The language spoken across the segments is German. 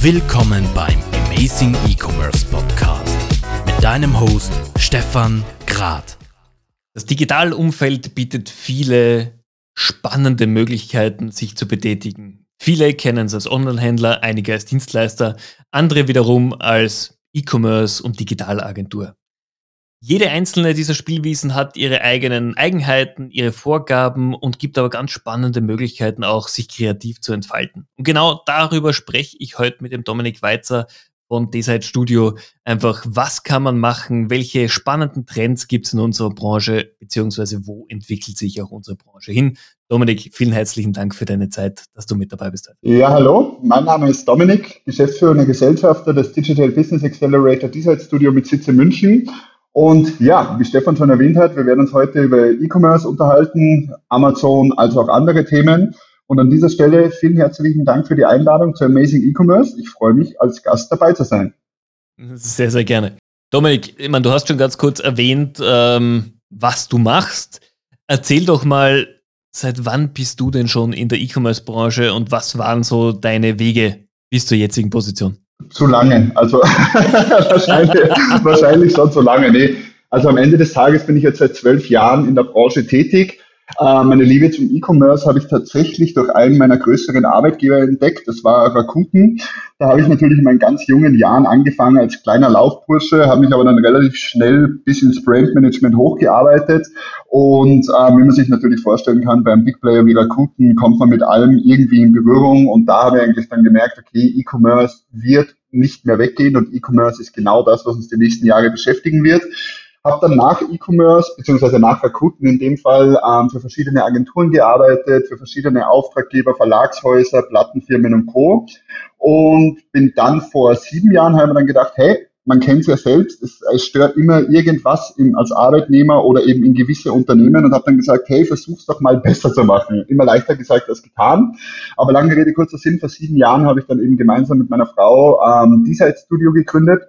Willkommen beim Amazing E-Commerce Podcast mit deinem Host Stefan Grad. Das Digitalumfeld bietet viele spannende Möglichkeiten, sich zu betätigen. Viele kennen es als Onlinehändler, einige als Dienstleister, andere wiederum als E-Commerce und Digitalagentur. Jede einzelne dieser Spielwiesen hat ihre eigenen Eigenheiten, ihre Vorgaben und gibt aber ganz spannende Möglichkeiten auch, sich kreativ zu entfalten. Und genau darüber spreche ich heute mit dem Dominik Weizer von Deside Studio. Einfach, was kann man machen? Welche spannenden Trends gibt es in unserer Branche? Beziehungsweise wo entwickelt sich auch unsere Branche hin? Dominik, vielen herzlichen Dank für deine Zeit, dass du mit dabei bist. Ja, hallo. Mein Name ist Dominik, Geschäftsführender Gesellschafter des Digital Business Accelerator Deside Studio mit Sitz in München. Und ja, wie Stefan schon erwähnt hat, wir werden uns heute über E-Commerce unterhalten, Amazon, als auch andere Themen. Und an dieser Stelle vielen herzlichen Dank für die Einladung zu Amazing E-Commerce. Ich freue mich, als Gast dabei zu sein. Sehr, sehr gerne. Dominik, ich meine, du hast schon ganz kurz erwähnt, ähm, was du machst. Erzähl doch mal, seit wann bist du denn schon in der E-Commerce-Branche und was waren so deine Wege bis zur jetzigen Position? Zu lange. Also wahrscheinlich, wahrscheinlich schon zu lange. Nee. Also am Ende des Tages bin ich jetzt seit zwölf Jahren in der Branche tätig. Äh, meine Liebe zum E-Commerce habe ich tatsächlich durch einen meiner größeren Arbeitgeber entdeckt. Das war Rakuten. Da habe ich natürlich in meinen ganz jungen Jahren angefangen als kleiner Laufbursche, habe mich aber dann relativ schnell bis ins Brandmanagement hochgearbeitet. Und äh, wie man sich natürlich vorstellen kann, beim Big Player wie Rakuten kommt man mit allem irgendwie in Berührung. Und da habe ich eigentlich dann gemerkt, okay, E-Commerce wird nicht mehr weggehen und E-Commerce ist genau das, was uns die nächsten Jahre beschäftigen wird habe dann nach E-Commerce, beziehungsweise nach Rakuten in dem Fall, ähm, für verschiedene Agenturen gearbeitet, für verschiedene Auftraggeber, Verlagshäuser, Plattenfirmen und Co. Und bin dann vor sieben Jahren, haben wir dann gedacht, hey, man kennt es ja selbst, es, es stört immer irgendwas im, als Arbeitnehmer oder eben in gewisse Unternehmen und habe dann gesagt, hey, versuch's doch mal besser zu machen. Immer leichter gesagt als getan. Aber lange Rede, kurzer Sinn, vor sieben Jahren habe ich dann eben gemeinsam mit meiner Frau ähm, Deeside Studio gegründet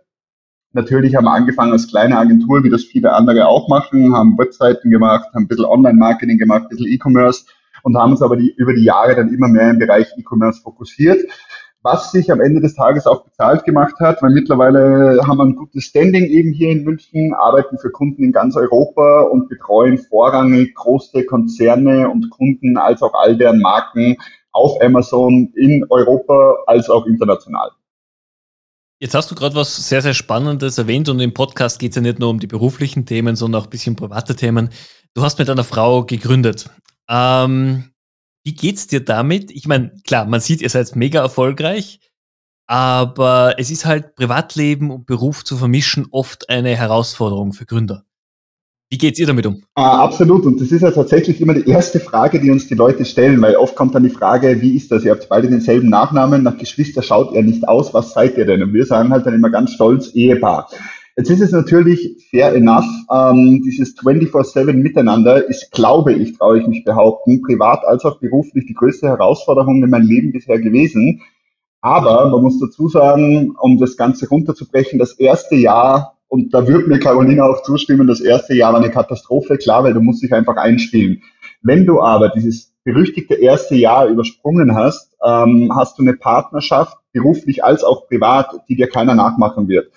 Natürlich haben wir angefangen als kleine Agentur, wie das viele andere auch machen, haben Webseiten gemacht, haben ein bisschen Online-Marketing gemacht, ein bisschen E-Commerce und haben uns aber die, über die Jahre dann immer mehr im Bereich E-Commerce fokussiert, was sich am Ende des Tages auch bezahlt gemacht hat, weil mittlerweile haben wir ein gutes Standing eben hier in München, arbeiten für Kunden in ganz Europa und betreuen vorrangig große Konzerne und Kunden als auch all deren Marken auf Amazon in Europa als auch international. Jetzt hast du gerade was sehr, sehr Spannendes erwähnt und im Podcast geht es ja nicht nur um die beruflichen Themen, sondern auch ein bisschen private Themen. Du hast mit einer Frau gegründet. Ähm, wie geht's dir damit? Ich meine, klar, man sieht, ihr seid mega erfolgreich, aber es ist halt Privatleben und Beruf zu vermischen oft eine Herausforderung für Gründer. Wie geht's ihr damit um? Ah, absolut. Und das ist ja tatsächlich immer die erste Frage, die uns die Leute stellen, weil oft kommt dann die Frage, wie ist das? Ihr habt beide denselben Nachnamen, nach Geschwister schaut ihr nicht aus, was seid ihr denn? Und wir sagen halt dann immer ganz stolz, Ehepaar. Jetzt ist es natürlich fair enough, ähm, dieses 24-7 Miteinander ist, glaube ich, traue ich mich behaupten, privat als auch beruflich die größte Herausforderung in meinem Leben bisher gewesen. Aber man muss dazu sagen, um das Ganze runterzubrechen, das erste Jahr und da wird mir Carolina auch zustimmen, das erste Jahr war eine Katastrophe, klar, weil du musst dich einfach einspielen. Wenn du aber dieses berüchtigte erste Jahr übersprungen hast, ähm, hast du eine Partnerschaft, beruflich als auch privat, die dir keiner nachmachen wird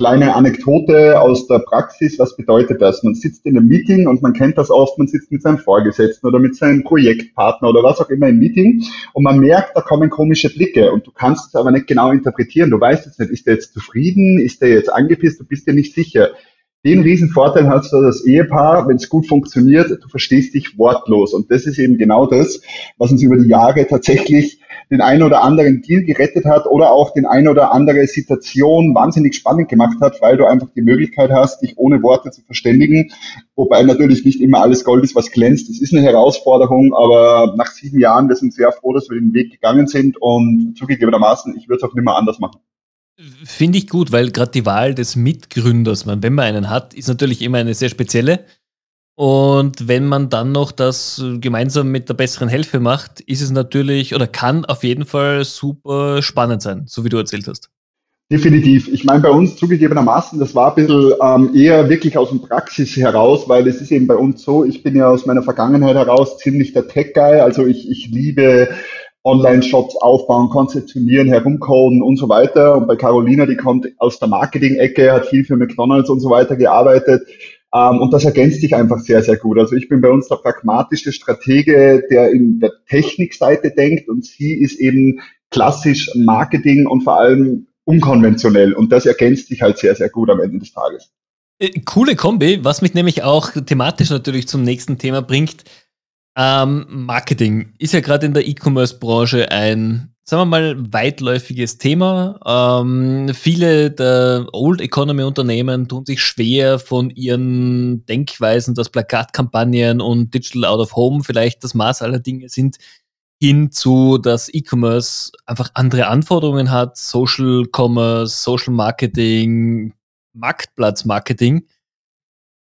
kleine Anekdote aus der Praxis. Was bedeutet das? Man sitzt in einem Meeting und man kennt das oft, man sitzt mit seinem Vorgesetzten oder mit seinem Projektpartner oder was auch immer im Meeting und man merkt, da kommen komische Blicke und du kannst es aber nicht genau interpretieren. Du weißt jetzt nicht, ist der jetzt zufrieden, ist der jetzt angepisst, du bist dir nicht sicher. Den Riesenvorteil hast du das Ehepaar, wenn es gut funktioniert, du verstehst dich wortlos. Und das ist eben genau das, was uns über die Jahre tatsächlich den einen oder anderen Deal gerettet hat oder auch den ein oder andere Situation wahnsinnig spannend gemacht hat, weil du einfach die Möglichkeit hast, dich ohne Worte zu verständigen. Wobei natürlich nicht immer alles Gold ist, was glänzt. Das ist eine Herausforderung, aber nach sieben Jahren, wir sind sehr froh, dass wir den Weg gegangen sind und zugegebenermaßen, ich würde es auch nicht mehr anders machen. Finde ich gut, weil gerade die Wahl des Mitgründers, wenn man einen hat, ist natürlich immer eine sehr spezielle. Und wenn man dann noch das gemeinsam mit der besseren Hälfte macht, ist es natürlich oder kann auf jeden Fall super spannend sein, so wie du erzählt hast. Definitiv. Ich meine, bei uns zugegebenermaßen, das war ein bisschen ähm, eher wirklich aus dem Praxis heraus, weil es ist eben bei uns so, ich bin ja aus meiner Vergangenheit heraus ziemlich der Tech-Guy, also ich, ich liebe Online-Shops aufbauen, konzeptionieren, herumcoden und so weiter. Und bei Carolina, die kommt aus der Marketing-Ecke, hat viel für McDonalds und so weiter gearbeitet. Ähm, und das ergänzt sich einfach sehr, sehr gut. Also ich bin bei uns der pragmatische Stratege, der in der Technikseite denkt und sie ist eben klassisch Marketing und vor allem unkonventionell. Und das ergänzt sich halt sehr, sehr gut am Ende des Tages. Äh, coole Kombi, was mich nämlich auch thematisch natürlich zum nächsten Thema bringt. Ähm, Marketing ist ja gerade in der E-Commerce-Branche ein, sagen wir mal, weitläufiges Thema. Ähm, viele der Old Economy-Unternehmen tun sich schwer von ihren Denkweisen, dass Plakatkampagnen und Digital Out of Home vielleicht das Maß aller Dinge sind, hin zu, dass E-Commerce einfach andere Anforderungen hat, Social Commerce, Social Marketing, Marktplatzmarketing.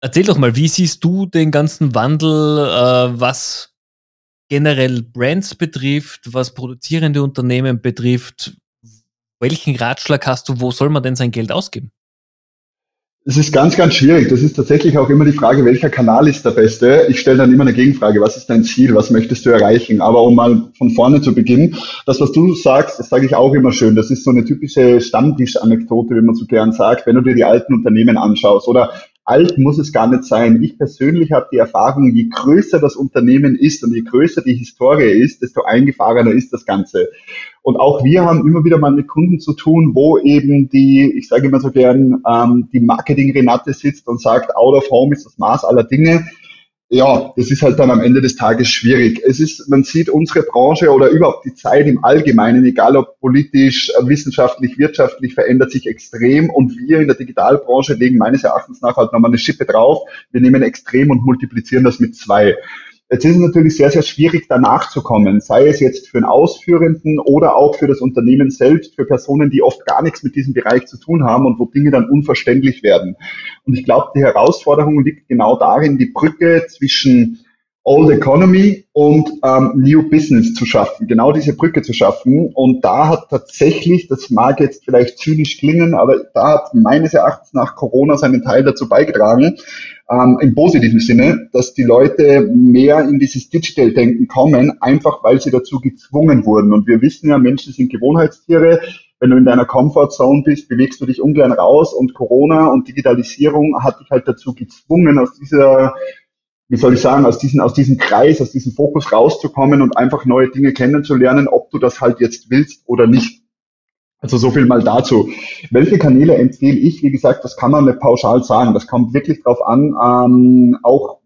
Erzähl doch mal, wie siehst du den ganzen Wandel, äh, was generell Brands betrifft, was produzierende Unternehmen betrifft? Welchen Ratschlag hast du, wo soll man denn sein Geld ausgeben? Es ist ganz, ganz schwierig. Das ist tatsächlich auch immer die Frage, welcher Kanal ist der beste? Ich stelle dann immer eine Gegenfrage. Was ist dein Ziel? Was möchtest du erreichen? Aber um mal von vorne zu beginnen, das, was du sagst, das sage ich auch immer schön. Das ist so eine typische Stammtisch-Anekdote, wie man so gern sagt, wenn du dir die alten Unternehmen anschaust. Oder alt muss es gar nicht sein. Ich persönlich habe die Erfahrung, je größer das Unternehmen ist und je größer die Historie ist, desto eingefahrener ist das Ganze. Und auch wir haben immer wieder mal mit Kunden zu tun, wo eben die, ich sage immer so gern, ähm, die Marketing-Renate sitzt und sagt, out of home ist das Maß aller Dinge ja, das ist halt dann am Ende des Tages schwierig. Es ist, man sieht unsere Branche oder überhaupt die Zeit im Allgemeinen, egal ob politisch, wissenschaftlich, wirtschaftlich, verändert sich extrem und wir in der Digitalbranche legen meines Erachtens nach halt nochmal eine Schippe drauf. Wir nehmen extrem und multiplizieren das mit zwei. Jetzt ist es natürlich sehr, sehr schwierig, danach zu kommen, sei es jetzt für einen Ausführenden oder auch für das Unternehmen selbst, für Personen, die oft gar nichts mit diesem Bereich zu tun haben und wo Dinge dann unverständlich werden. Und ich glaube, die Herausforderung liegt genau darin, die Brücke zwischen Old Economy und ähm, New Business zu schaffen, genau diese Brücke zu schaffen. Und da hat tatsächlich, das mag jetzt vielleicht zynisch klingen, aber da hat meines Erachtens nach Corona seinen Teil dazu beigetragen, ähm, im positiven Sinne, dass die Leute mehr in dieses Digital-Denken kommen, einfach weil sie dazu gezwungen wurden. Und wir wissen ja, Menschen sind Gewohnheitstiere. Wenn du in deiner Comfortzone bist, bewegst du dich ungern raus und Corona und Digitalisierung hat dich halt dazu gezwungen, aus dieser wie soll ich sagen, aus diesem, aus diesem Kreis, aus diesem Fokus rauszukommen und einfach neue Dinge kennenzulernen, ob du das halt jetzt willst oder nicht. Also so viel mal dazu. Welche Kanäle empfehle ich? Wie gesagt, das kann man nicht pauschal sagen. Das kommt wirklich drauf an, ähm, auch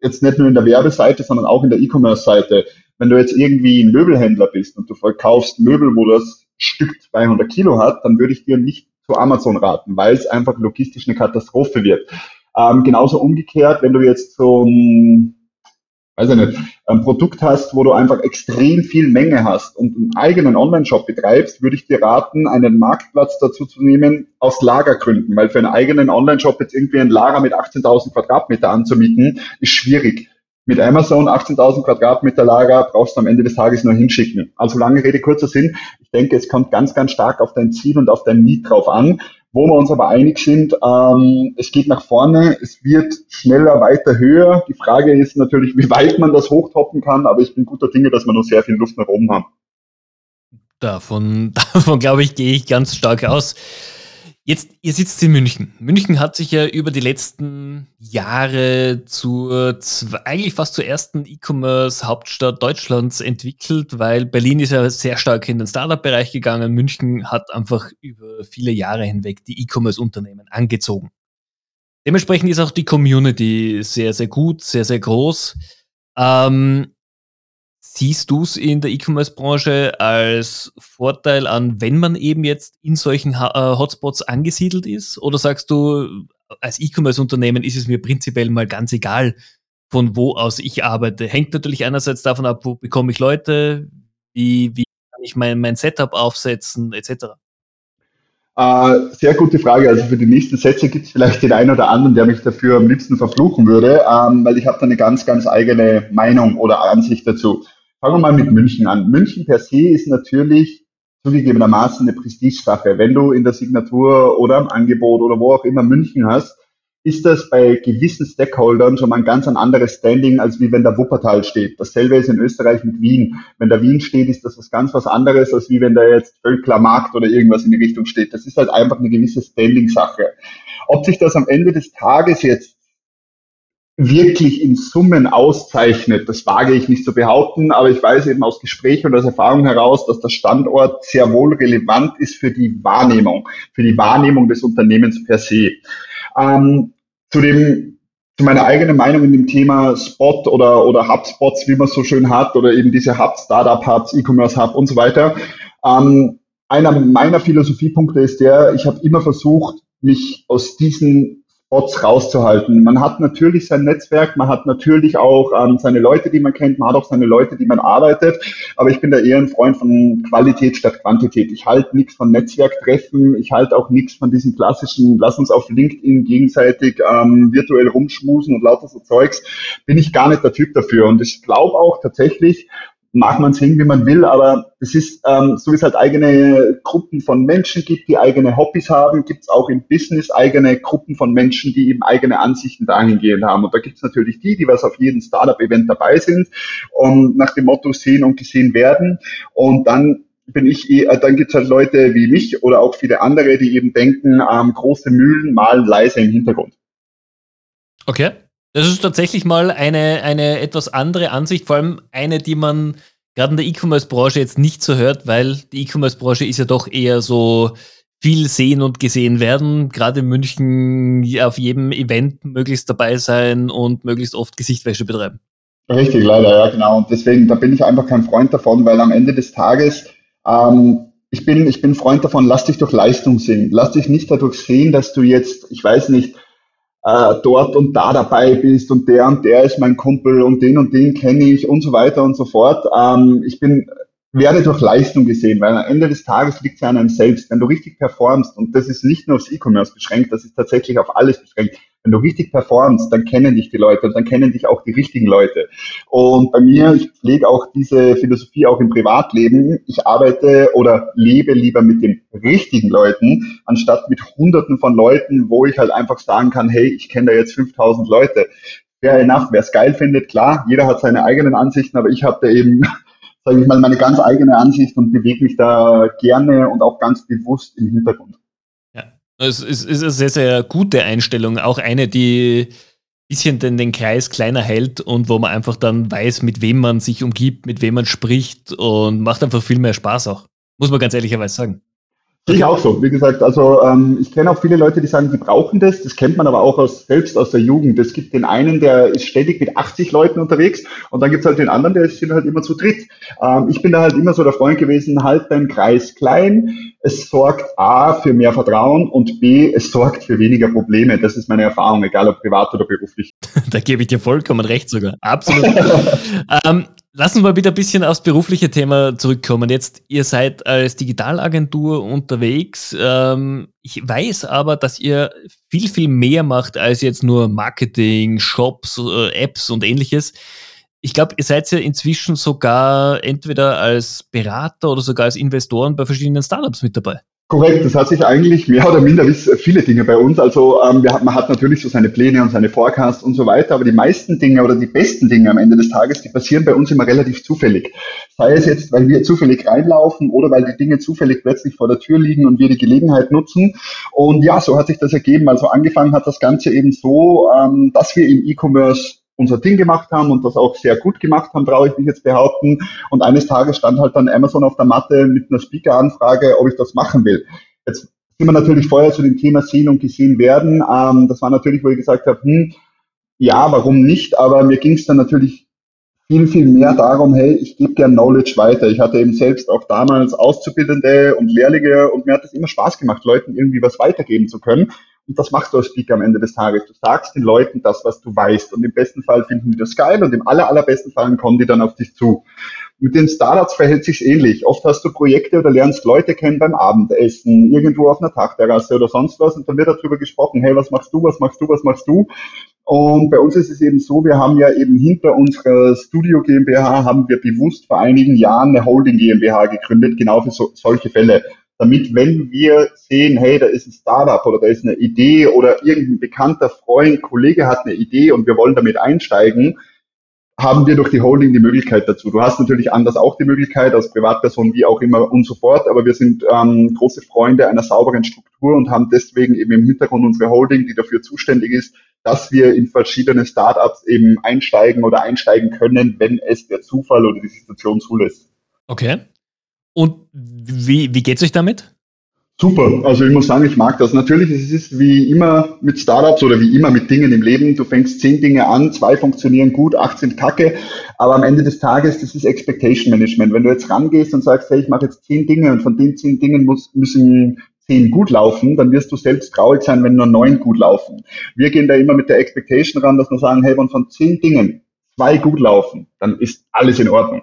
jetzt nicht nur in der Werbeseite, sondern auch in der E-Commerce-Seite. Wenn du jetzt irgendwie ein Möbelhändler bist und du verkaufst Möbel, wo das Stück 200 Kilo hat, dann würde ich dir nicht zu Amazon raten, weil es einfach logistisch eine Katastrophe wird. Ähm, genauso umgekehrt, wenn du jetzt so ein weiß ich nicht, ein Produkt hast, wo du einfach extrem viel Menge hast und einen eigenen Online-Shop betreibst, würde ich dir raten, einen Marktplatz dazu zu nehmen aus Lagergründen, weil für einen eigenen Online-Shop jetzt irgendwie ein Lager mit 18.000 Quadratmeter anzumieten, ist schwierig. Mit Amazon 18.000 Quadratmeter Lager brauchst du am Ende des Tages nur hinschicken. Also lange Rede, kurzer Sinn. Ich denke, es kommt ganz, ganz stark auf dein Ziel und auf dein Need drauf an. Wo wir uns aber einig sind, ähm, es geht nach vorne, es wird schneller, weiter, höher. Die Frage ist natürlich, wie weit man das hochtoppen kann, aber ich bin guter Dinge, dass wir noch sehr viel Luft nach oben haben. Davon, davon glaube ich, gehe ich ganz stark aus. Jetzt, ihr sitzt in München. München hat sich ja über die letzten Jahre zur, eigentlich fast zur ersten E-Commerce-Hauptstadt Deutschlands entwickelt, weil Berlin ist ja sehr stark in den Startup-Bereich gegangen. München hat einfach über viele Jahre hinweg die E-Commerce-Unternehmen angezogen. Dementsprechend ist auch die Community sehr, sehr gut, sehr, sehr groß. Ähm, Siehst du es in der E-Commerce-Branche als Vorteil an, wenn man eben jetzt in solchen äh, Hotspots angesiedelt ist? Oder sagst du, als E-Commerce-Unternehmen ist es mir prinzipiell mal ganz egal, von wo aus ich arbeite? Hängt natürlich einerseits davon ab, wo bekomme ich Leute, wie, wie kann ich mein, mein Setup aufsetzen, etc. Äh, sehr gute Frage. Also für die nächsten Sätze gibt es vielleicht den einen oder anderen, der mich dafür am liebsten verfluchen würde, ähm, weil ich habe da eine ganz, ganz eigene Meinung oder Ansicht dazu. Fangen wir mal mit München an. München per se ist natürlich zugegebenermaßen eine Prestigesache. Wenn du in der Signatur oder im Angebot oder wo auch immer München hast, ist das bei gewissen Stakeholdern schon mal ein ganz anderes Standing, als wie wenn der Wuppertal steht. Dasselbe ist in Österreich mit Wien. Wenn der Wien steht, ist das was ganz was anderes, als wie wenn da jetzt Völkler Markt oder irgendwas in die Richtung steht. Das ist halt einfach eine gewisse Standing-Sache. Ob sich das am Ende des Tages jetzt wirklich in Summen auszeichnet, das wage ich nicht zu behaupten, aber ich weiß eben aus Gesprächen und aus Erfahrung heraus, dass der Standort sehr wohl relevant ist für die Wahrnehmung, für die Wahrnehmung des Unternehmens per se. Ähm, zu dem, zu meiner eigenen Meinung in dem Thema Spot oder, oder Hubspots, wie man es so schön hat, oder eben diese Hubs, Startup Hubs, E-Commerce Hub und so weiter. Ähm, einer meiner Philosophiepunkte ist der, ich habe immer versucht, mich aus diesen Bots rauszuhalten. Man hat natürlich sein Netzwerk, man hat natürlich auch ähm, seine Leute, die man kennt, man hat auch seine Leute, die man arbeitet, aber ich bin da eher ein Freund von Qualität statt Quantität. Ich halte nichts von Netzwerktreffen, ich halte auch nichts von diesem klassischen, lass uns auf LinkedIn gegenseitig ähm, virtuell rumschmusen und lauter so Zeugs, bin ich gar nicht der Typ dafür. Und ich glaube auch tatsächlich, mag man sehen, wie man will, aber es ist, ähm, so wie es halt eigene Gruppen von Menschen gibt, die eigene Hobbys haben, gibt es auch im Business eigene Gruppen von Menschen, die eben eigene Ansichten dahingehend haben. Und da gibt es natürlich die, die was auf jedem Startup-Event dabei sind und nach dem Motto sehen und gesehen werden. Und dann bin ich, äh, dann gibt es halt Leute wie mich oder auch viele andere, die eben denken, ähm, große Mühlen malen leise im Hintergrund. Okay. Das ist tatsächlich mal eine, eine etwas andere Ansicht, vor allem eine, die man gerade in der E-Commerce-Branche jetzt nicht so hört, weil die E-Commerce-Branche ist ja doch eher so viel sehen und gesehen werden. Gerade in München auf jedem Event möglichst dabei sein und möglichst oft Gesichtwäsche betreiben. Richtig, leider, ja, genau. Und deswegen, da bin ich einfach kein Freund davon, weil am Ende des Tages, ähm, ich bin, ich bin Freund davon, lass dich durch Leistung sehen. Lass dich nicht dadurch sehen, dass du jetzt, ich weiß nicht, äh, dort und da dabei bist und der und der ist mein Kumpel und den und den kenne ich und so weiter und so fort. Ähm, ich bin werde durch Leistung gesehen, weil am Ende des Tages liegt es ja an einem selbst. Wenn du richtig performst, und das ist nicht nur aufs E-Commerce beschränkt, das ist tatsächlich auf alles beschränkt, wenn du richtig performst, dann kennen dich die Leute und dann kennen dich auch die richtigen Leute. Und bei mir, ich pflege auch diese Philosophie auch im Privatleben. Ich arbeite oder lebe lieber mit den richtigen Leuten, anstatt mit hunderten von Leuten, wo ich halt einfach sagen kann, hey, ich kenne da jetzt 5000 Leute. Fair enough, wer es geil findet, klar, jeder hat seine eigenen Ansichten, aber ich habe da eben sage ich mal, meine ganz eigene Ansicht und bewege mich da gerne und auch ganz bewusst im Hintergrund. Es ist, eine sehr, sehr gute Einstellung. Auch eine, die ein bisschen den, den Kreis kleiner hält und wo man einfach dann weiß, mit wem man sich umgibt, mit wem man spricht und macht einfach viel mehr Spaß auch. Muss man ganz ehrlicherweise sagen. Ich auch so. Wie gesagt, also ähm, ich kenne auch viele Leute, die sagen, sie brauchen das. Das kennt man aber auch aus, selbst aus der Jugend. Es gibt den einen, der ist ständig mit 80 Leuten unterwegs und dann gibt es halt den anderen, der ist halt immer zu dritt. Ähm, ich bin da halt immer so der Freund gewesen, halt deinen Kreis klein. Es sorgt A für mehr Vertrauen und B, es sorgt für weniger Probleme. Das ist meine Erfahrung, egal ob privat oder beruflich. da gebe ich dir vollkommen recht sogar. Absolut. ähm, Lass uns mal bitte ein bisschen aufs berufliche Thema zurückkommen. Jetzt, ihr seid als Digitalagentur unterwegs. Ähm, ich weiß aber, dass ihr viel, viel mehr macht als jetzt nur Marketing, Shops, äh, Apps und ähnliches. Ich glaube, ihr seid ja inzwischen sogar entweder als Berater oder sogar als Investoren bei verschiedenen Startups mit dabei. Korrekt, das hat sich eigentlich mehr oder minder wie viele Dinge bei uns. Also ähm, wir, man hat natürlich so seine Pläne und seine Forecasts und so weiter, aber die meisten Dinge oder die besten Dinge am Ende des Tages, die passieren bei uns immer relativ zufällig. Sei es jetzt, weil wir zufällig reinlaufen oder weil die Dinge zufällig plötzlich vor der Tür liegen und wir die Gelegenheit nutzen. Und ja, so hat sich das ergeben. Also angefangen hat das Ganze eben so, ähm, dass wir im E-Commerce unser Ding gemacht haben und das auch sehr gut gemacht haben, traue ich mich jetzt behaupten. Und eines Tages stand halt dann Amazon auf der Matte mit einer Speaker-Anfrage, ob ich das machen will. Jetzt sind wir natürlich vorher zu dem Thema sehen und gesehen werden. Ähm, das war natürlich, wo ich gesagt habe, hm, ja, warum nicht? Aber mir ging es dann natürlich viel, viel mehr darum, hey, ich gebe gern Knowledge weiter. Ich hatte eben selbst auch damals Auszubildende und Lehrlinge und mir hat es immer Spaß gemacht, Leuten irgendwie was weitergeben zu können. Und das machst du als Speaker am Ende des Tages. Du sagst den Leuten das, was du weißt. Und im besten Fall finden die das geil und im aller, allerbesten Fall kommen die dann auf dich zu. Mit den Startups verhält sich ähnlich. Oft hast du Projekte oder lernst Leute kennen beim Abendessen, irgendwo auf einer Tagterrasse oder sonst was und dann wird darüber gesprochen, hey, was machst du, was machst du, was machst du? Und bei uns ist es eben so, wir haben ja eben hinter unserer Studio GmbH haben wir bewusst vor einigen Jahren eine Holding GmbH gegründet, genau für so, solche Fälle. Damit wenn wir sehen, hey, da ist ein Startup oder da ist eine Idee oder irgendein bekannter Freund, Kollege hat eine Idee und wir wollen damit einsteigen, haben wir durch die Holding die Möglichkeit dazu. Du hast natürlich anders auch die Möglichkeit, als Privatperson wie auch immer und so fort, aber wir sind ähm, große Freunde einer sauberen Struktur und haben deswegen eben im Hintergrund unsere Holding, die dafür zuständig ist, dass wir in verschiedene Startups eben einsteigen oder einsteigen können, wenn es der Zufall oder die Situation zulässt. Okay. Und wie, wie geht es euch damit? Super. Also ich muss sagen, ich mag das. Natürlich es ist wie immer mit Startups oder wie immer mit Dingen im Leben. Du fängst zehn Dinge an, zwei funktionieren gut, acht sind kacke. Aber am Ende des Tages, das ist Expectation Management. Wenn du jetzt rangehst und sagst, hey, ich mache jetzt zehn Dinge und von den zehn Dingen muss, müssen zehn gut laufen, dann wirst du selbst traurig sein, wenn nur neun gut laufen. Wir gehen da immer mit der Expectation ran, dass wir sagen, hey, wenn von zehn Dingen zwei gut laufen, dann ist alles in Ordnung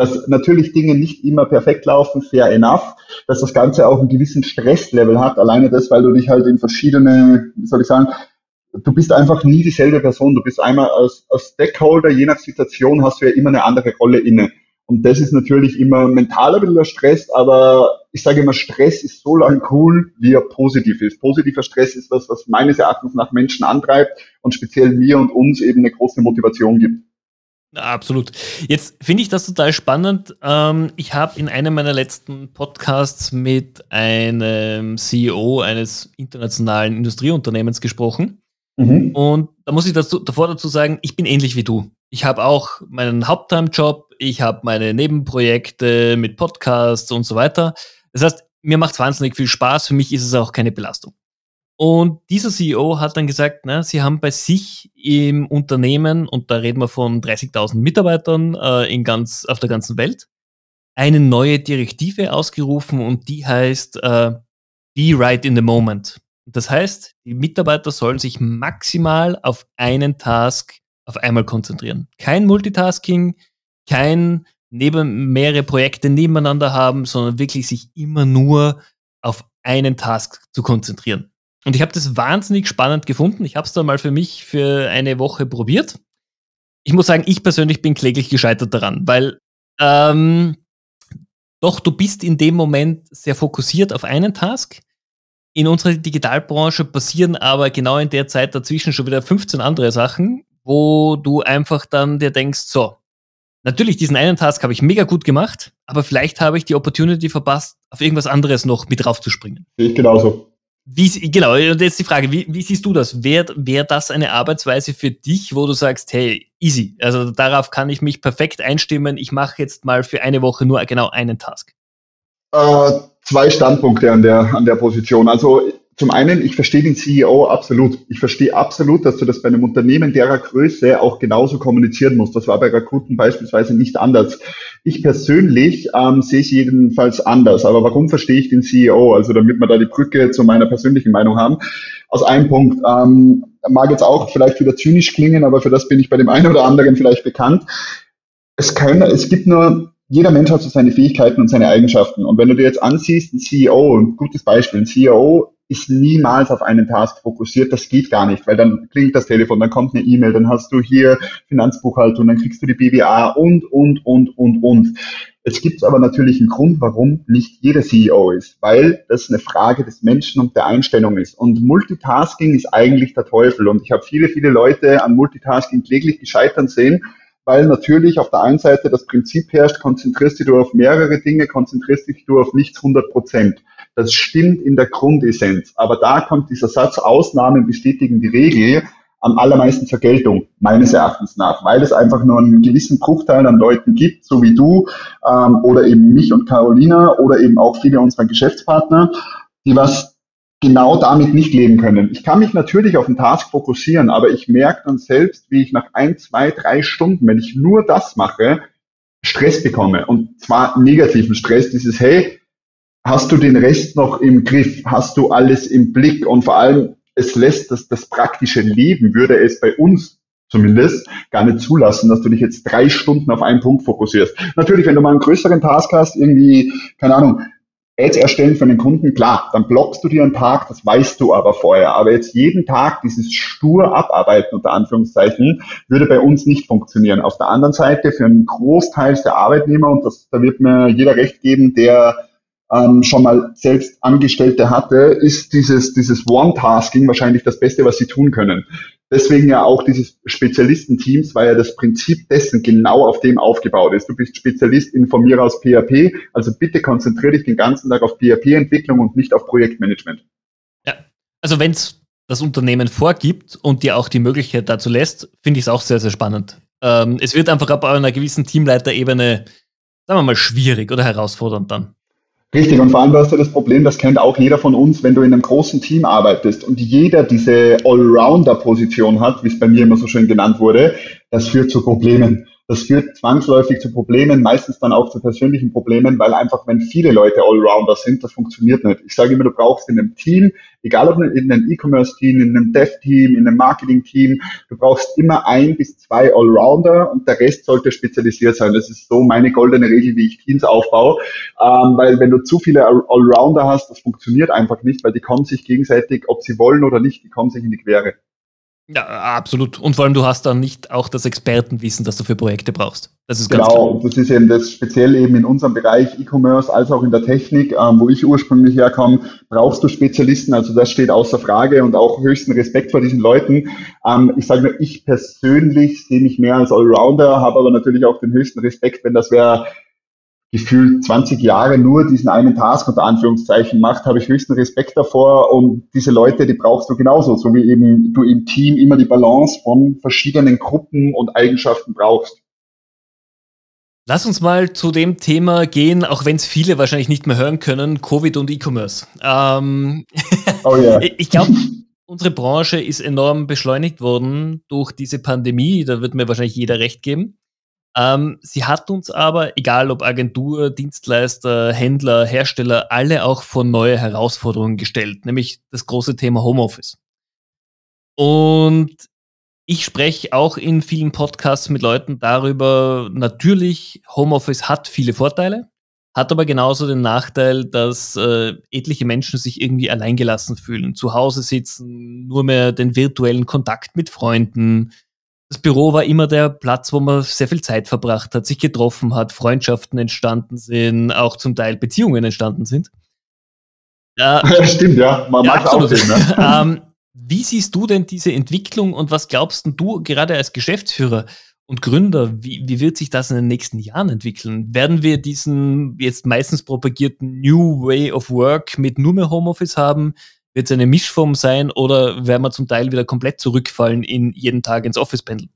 dass natürlich Dinge nicht immer perfekt laufen, fair enough, dass das Ganze auch einen gewissen Stresslevel hat, alleine das, weil du dich halt in verschiedene, wie soll ich sagen, du bist einfach nie dieselbe Person. Du bist einmal als, als Stakeholder, je nach Situation hast du ja immer eine andere Rolle inne. Und das ist natürlich immer mental ein bisschen Stress, aber ich sage immer, Stress ist so lang cool, wie er positiv ist. Positiver Stress ist was, was meines Erachtens nach Menschen antreibt und speziell mir und uns eben eine große Motivation gibt. Absolut. Jetzt finde ich das total spannend. Ähm, ich habe in einem meiner letzten Podcasts mit einem CEO eines internationalen Industrieunternehmens gesprochen. Mhm. Und da muss ich dazu, davor dazu sagen, ich bin ähnlich wie du. Ich habe auch meinen Haupttime-Job, ich habe meine Nebenprojekte mit Podcasts und so weiter. Das heißt, mir macht es wahnsinnig viel Spaß. Für mich ist es auch keine Belastung. Und dieser CEO hat dann gesagt, na, sie haben bei sich im Unternehmen, und da reden wir von 30.000 Mitarbeitern äh, in ganz, auf der ganzen Welt, eine neue Direktive ausgerufen und die heißt äh, Be right in the moment. Das heißt, die Mitarbeiter sollen sich maximal auf einen Task auf einmal konzentrieren. Kein Multitasking, kein neben mehrere Projekte nebeneinander haben, sondern wirklich sich immer nur auf einen Task zu konzentrieren. Und ich habe das wahnsinnig spannend gefunden. Ich habe es dann mal für mich für eine Woche probiert. Ich muss sagen, ich persönlich bin kläglich gescheitert daran, weil ähm, doch du bist in dem Moment sehr fokussiert auf einen Task. In unserer Digitalbranche passieren aber genau in der Zeit dazwischen schon wieder 15 andere Sachen, wo du einfach dann dir denkst, so, natürlich diesen einen Task habe ich mega gut gemacht, aber vielleicht habe ich die Opportunity verpasst, auf irgendwas anderes noch mit draufzuspringen. Ich genauso. Wie, genau, und jetzt die Frage, wie, wie siehst du das? Wäre wär das eine Arbeitsweise für dich, wo du sagst, hey, easy, also darauf kann ich mich perfekt einstimmen, ich mache jetzt mal für eine Woche nur genau einen Task? Äh, zwei Standpunkte an der, an der Position. Also zum einen, ich verstehe den CEO absolut. Ich verstehe absolut, dass du das bei einem Unternehmen derer Größe auch genauso kommunizieren musst. Das war bei Rakuten beispielsweise nicht anders. Ich persönlich ähm, sehe es jedenfalls anders. Aber warum verstehe ich den CEO? Also damit wir da die Brücke zu meiner persönlichen Meinung haben. Aus einem Punkt. Ähm, mag jetzt auch vielleicht wieder zynisch klingen, aber für das bin ich bei dem einen oder anderen vielleicht bekannt. Es, können, es gibt nur jeder Mensch hat so seine Fähigkeiten und seine Eigenschaften. Und wenn du dir jetzt ansiehst, ein CEO, ein gutes Beispiel, ein CEO ist niemals auf einen Task fokussiert. Das geht gar nicht, weil dann klingt das Telefon, dann kommt eine E-Mail, dann hast du hier Finanzbuchhaltung, dann kriegst du die BWA und, und, und, und, und. Es gibt aber natürlich einen Grund, warum nicht jeder CEO ist, weil das eine Frage des Menschen und der Einstellung ist. Und Multitasking ist eigentlich der Teufel. Und ich habe viele, viele Leute an Multitasking kläglich gescheitert sehen, weil natürlich auf der einen Seite das Prinzip herrscht, konzentrierst dich du auf mehrere Dinge, konzentrierst dich du auf nichts 100 Prozent. Das stimmt in der Grundessenz. Aber da kommt dieser Satz, Ausnahmen bestätigen die Regel, am allermeisten zur Geltung, meines Erachtens nach, weil es einfach nur einen gewissen Bruchteil an Leuten gibt, so wie du ähm, oder eben mich und Carolina oder eben auch viele unserer Geschäftspartner, die was genau damit nicht leben können. Ich kann mich natürlich auf den Task fokussieren, aber ich merke dann selbst, wie ich nach ein, zwei, drei Stunden, wenn ich nur das mache, Stress bekomme. Und zwar negativen Stress, dieses, hey, hast du den Rest noch im Griff? Hast du alles im Blick? Und vor allem, es lässt das, das praktische Leben, würde es bei uns zumindest gar nicht zulassen, dass du dich jetzt drei Stunden auf einen Punkt fokussierst. Natürlich, wenn du mal einen größeren Task hast, irgendwie, keine Ahnung, Ads erstellen für einen Kunden, klar, dann blockst du dir einen Tag, das weißt du aber vorher. Aber jetzt jeden Tag dieses stur abarbeiten, unter Anführungszeichen, würde bei uns nicht funktionieren. Auf der anderen Seite, für einen Großteil der Arbeitnehmer, und das, da wird mir jeder recht geben, der ähm, schon mal selbst Angestellte hatte, ist dieses, dieses One-Tasking wahrscheinlich das Beste, was sie tun können. Deswegen ja auch dieses Spezialistenteams, weil ja das Prinzip dessen genau auf dem aufgebaut ist. Du bist Spezialist in von mir aus PHP, also bitte konzentriere dich den ganzen Tag auf PHP-Entwicklung und nicht auf Projektmanagement. Ja, also wenn es das Unternehmen vorgibt und dir auch die Möglichkeit dazu lässt, finde ich es auch sehr, sehr spannend. Ähm, es wird einfach ab einer gewissen Teamleiterebene, sagen wir mal, schwierig oder herausfordernd dann. Richtig, und vor allem du hast ja das Problem, das kennt auch jeder von uns, wenn du in einem großen Team arbeitest und jeder diese Allrounder-Position hat, wie es bei mir immer so schön genannt wurde, das führt zu Problemen. Das führt zwangsläufig zu Problemen, meistens dann auch zu persönlichen Problemen, weil einfach, wenn viele Leute Allrounder sind, das funktioniert nicht. Ich sage immer, du brauchst in einem Team, egal ob in einem E-Commerce-Team, in einem Dev-Team, in einem Marketing-Team, du brauchst immer ein bis zwei Allrounder und der Rest sollte spezialisiert sein. Das ist so meine goldene Regel, wie ich Teams aufbaue, ähm, weil wenn du zu viele Allrounder hast, das funktioniert einfach nicht, weil die kommen sich gegenseitig, ob sie wollen oder nicht, die kommen sich in die Quere. Ja, absolut. Und vor allem, du hast dann nicht auch das Expertenwissen, das du für Projekte brauchst. Das ist ganz genau, klar. das ist eben das speziell eben in unserem Bereich E-Commerce als auch in der Technik, ähm, wo ich ursprünglich herkomme, brauchst du Spezialisten. Also das steht außer Frage und auch höchsten Respekt vor diesen Leuten. Ähm, ich sage nur, ich persönlich sehe mich mehr als Allrounder, habe aber natürlich auch den höchsten Respekt, wenn das wäre gefühlt 20 Jahre nur diesen einen Task unter Anführungszeichen macht, habe ich höchsten Respekt davor. Und diese Leute, die brauchst du genauso, so wie eben du im Team immer die Balance von verschiedenen Gruppen und Eigenschaften brauchst. Lass uns mal zu dem Thema gehen, auch wenn es viele wahrscheinlich nicht mehr hören können, Covid und E-Commerce. Ähm, oh yeah. ich glaube, unsere Branche ist enorm beschleunigt worden durch diese Pandemie. Da wird mir wahrscheinlich jeder recht geben. Ähm, sie hat uns aber, egal ob Agentur, Dienstleister, Händler, Hersteller, alle auch vor neue Herausforderungen gestellt, nämlich das große Thema Homeoffice. Und ich spreche auch in vielen Podcasts mit Leuten darüber, natürlich, Homeoffice hat viele Vorteile, hat aber genauso den Nachteil, dass äh, etliche Menschen sich irgendwie alleingelassen fühlen, zu Hause sitzen, nur mehr den virtuellen Kontakt mit Freunden, das Büro war immer der Platz, wo man sehr viel Zeit verbracht hat, sich getroffen hat, Freundschaften entstanden sind, auch zum Teil Beziehungen entstanden sind. Ja, Stimmt, ja. Man ja, mag absolut. auch sehen, ne? ähm, wie siehst du denn diese Entwicklung und was glaubst du gerade als Geschäftsführer und Gründer, wie, wie wird sich das in den nächsten Jahren entwickeln? Werden wir diesen jetzt meistens propagierten New Way of Work mit nur mehr Homeoffice haben? Wird es eine Mischform sein oder werden wir zum Teil wieder komplett zurückfallen in jeden Tag ins Office pendeln?